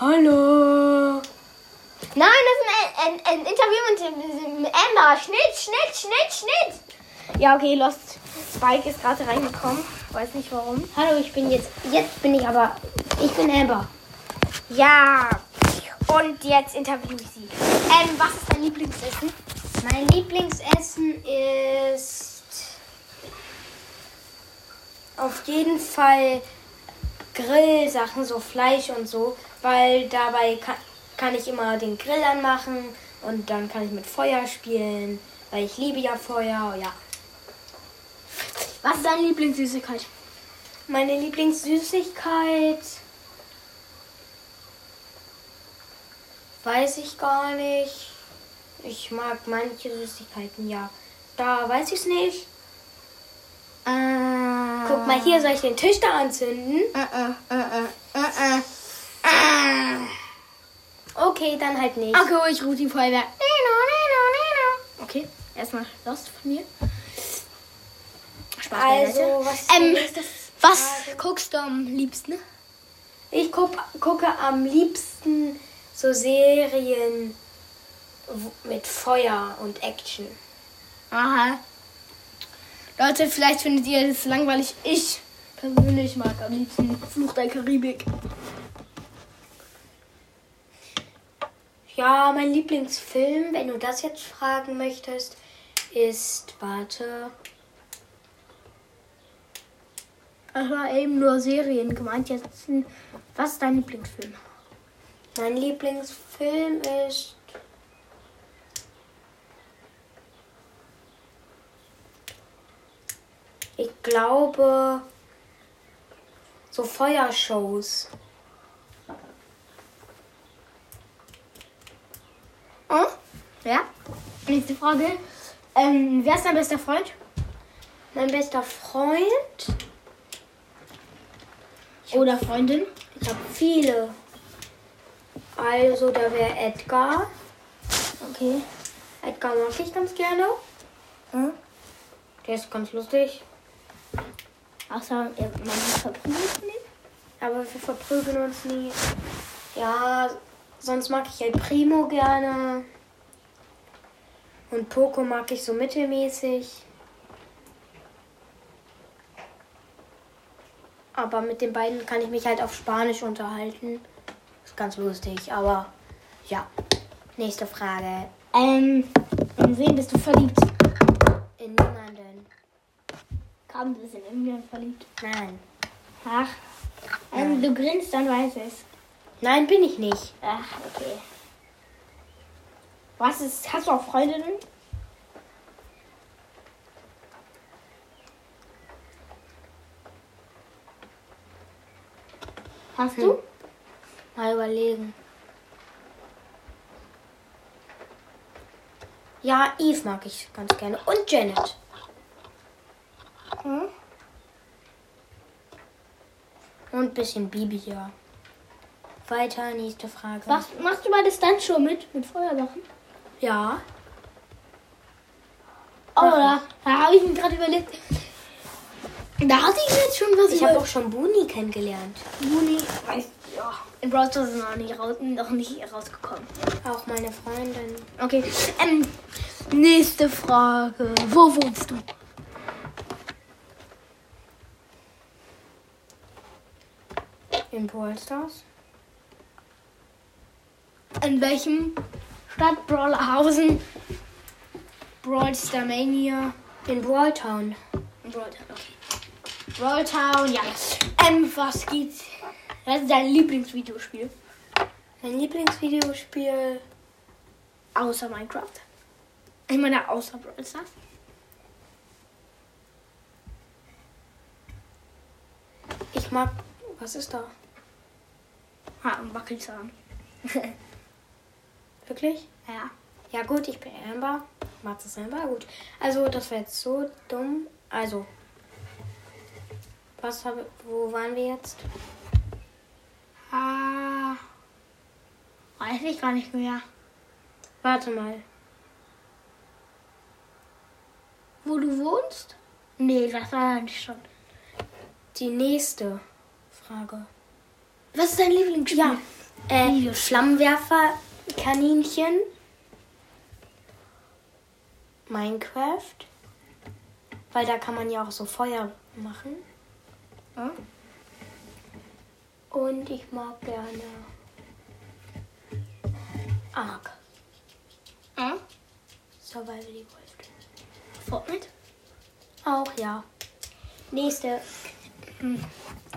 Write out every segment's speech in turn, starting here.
Hallo. Nein, das ist ein, ein, ein Interview mit, Amber. Schnitt, Schnitt, Schnitt, Schnitt. Ja, okay, Lost. Spike ist gerade reingekommen. Weiß nicht warum. Hallo, ich bin jetzt. Jetzt bin ich aber. Ich bin Amber. Ja. Und jetzt interview ich sie. Ähm, was ist dein Lieblingsessen? Mein Lieblingsessen ist. Auf jeden Fall Grillsachen, so Fleisch und so, weil dabei kann, kann ich immer den Grill anmachen und dann kann ich mit Feuer spielen, weil ich liebe ja Feuer, ja. Was ist deine Lieblingssüßigkeit? Meine Lieblingssüßigkeit weiß ich gar nicht. Ich mag manche Süßigkeiten, ja. Da weiß ich es nicht. Äh, Guck mal hier, soll ich den Tisch da anzünden? Äh, äh, äh. Okay, dann halt nicht. Okay, ich rufe die Feuerwehr. Nino, Nino, Nino. Okay, erstmal Lost von mir. Spaß Also, was ähm, was Frage? guckst du am liebsten? Ich guck, gucke am liebsten so Serien mit Feuer und Action. Aha. Leute, vielleicht findet ihr das langweilig. Ich persönlich mag am liebsten Fluch der Karibik. Ja, mein Lieblingsfilm, wenn du das jetzt fragen möchtest, ist, warte, Das war eben nur Serien gemeint. Jetzt, was ist dein Lieblingsfilm? mein Lieblingsfilm ist, ich glaube, so Feuershows. Hm? Ja. Nächste Frage. Ähm, wer ist dein bester Freund? Mein bester Freund, Oder Freundin? ich habe viele. Also, da wäre Edgar. Okay. Edgar mag ich ganz gerne. Hm? Der ist ganz lustig. Außer er- man verprügelt ihn. Aber wir verprügeln uns nie. Ja, sonst mag ich El Primo gerne. Und Poco mag ich so mittelmäßig. Aber mit den beiden kann ich mich halt auf Spanisch unterhalten. Ist ganz lustig, aber ja. Nächste Frage. Ähm, in wen bist du verliebt? In niemanden. Kaum du bist in irgendjemand verliebt. Nein. Ach. Ähm, du grinst, dann weiß es. Nein, bin ich nicht. Ach, okay. Was ist, hast du auch Freundinnen? Hast Hm. du? Mal überlegen. Ja, Eve mag ich ganz gerne. Und Janet. Hm? Und ein bisschen Bibi, ja. Weiter, nächste Frage. Was, machst du bei der Stuntshow mit? Mit Feuersachen? Ja. Oh, da, da habe ich mir gerade überlegt. Da hatte ich jetzt schon was Ich habe auch schon Buni kennengelernt. Juni. Weiß, ja. In Brawl Stars ist noch nicht, raus, noch nicht rausgekommen. Auch meine Freundin. Okay. Ähm, nächste Frage. Wo wohnst du? In Brawl Stars. In welchem Stadt Brawlerhausen? Brawl Starmania. In Brawl Town. In Brawl Town, okay. Brawl Town, ja. Ähm, was geht's? Was ist dein Lieblingsvideospiel? Mein Lieblingsvideospiel. Außer Minecraft. Ich meine, außer Brawl Stars. Ich mag. Was ist da? Ha, ein Wackelzahn. Wirklich? ja. Ja, gut, ich bin Amber. Magst es Amber? Gut. Also, das war jetzt so dumm. Also. Was habe. Wo waren wir jetzt? Ah. Weiß ich gar nicht mehr. Warte mal. Wo du wohnst? Nee, das war ja nicht schon. Die nächste Frage. Was ist dein Lieblingsspiel? Ja. Äh, Flammenwerfer, Kaninchen. Minecraft. Weil da kann man ja auch so Feuer machen. Ja. Und ich mag gerne Ark. Ja. Survival Evolved. Fortnite. Auch ja. Nächste.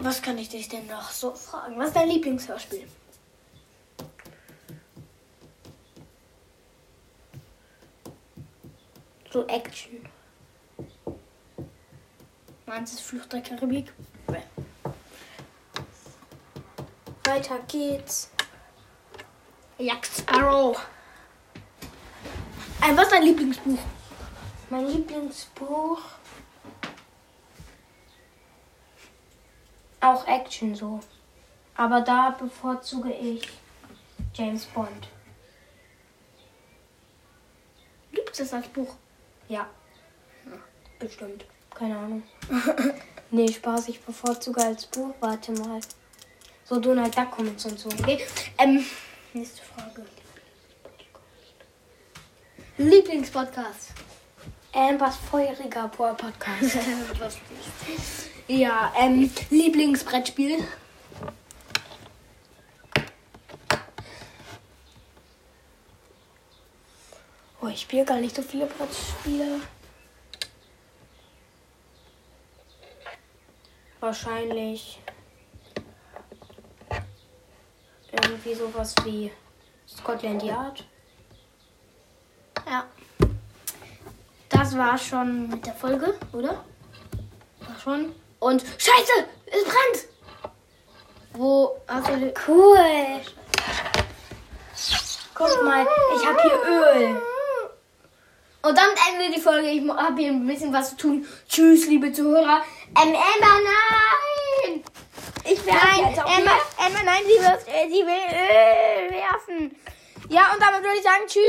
Was kann ich dich denn noch so fragen? Was ist dein Lieblingshörspiel? So Action. Meins ist Flucht der Karibik. Weiter geht's. Jack Sparrow. Ein, was ist dein Lieblingsbuch? Mein Lieblingsbuch. Auch Action so. Aber da bevorzuge ich James Bond. Gibt es das als Buch? Ja. Bestimmt. Keine Ahnung. nee, Spaß, ich bevorzuge als Buch. Warte mal. So Donald Duck Comics und so. Okay. Ähm, Nächste Frage. Lieblingspodcast. Ambers feuriger Boah Podcast. ja, ähm, Lieblingsbrettspiel. oh, ich spiele gar nicht so viele Brettspiele. Wahrscheinlich irgendwie sowas wie Scotland Yard. Ja. Das war schon mit der Folge, oder? War schon. Und Scheiße! Es brennt! Wo hast du. Cool. Guck mal, ich habe hier Öl. Und damit enden wir die Folge. Ich habe hier ein bisschen was zu tun. Tschüss, liebe Zuhörer. Ähm, Emma, nein! Ich will Nein, Emma, Emma, nein, sie, wird, äh, sie will Öl werfen. Ja, und damit würde ich sagen, tschüss.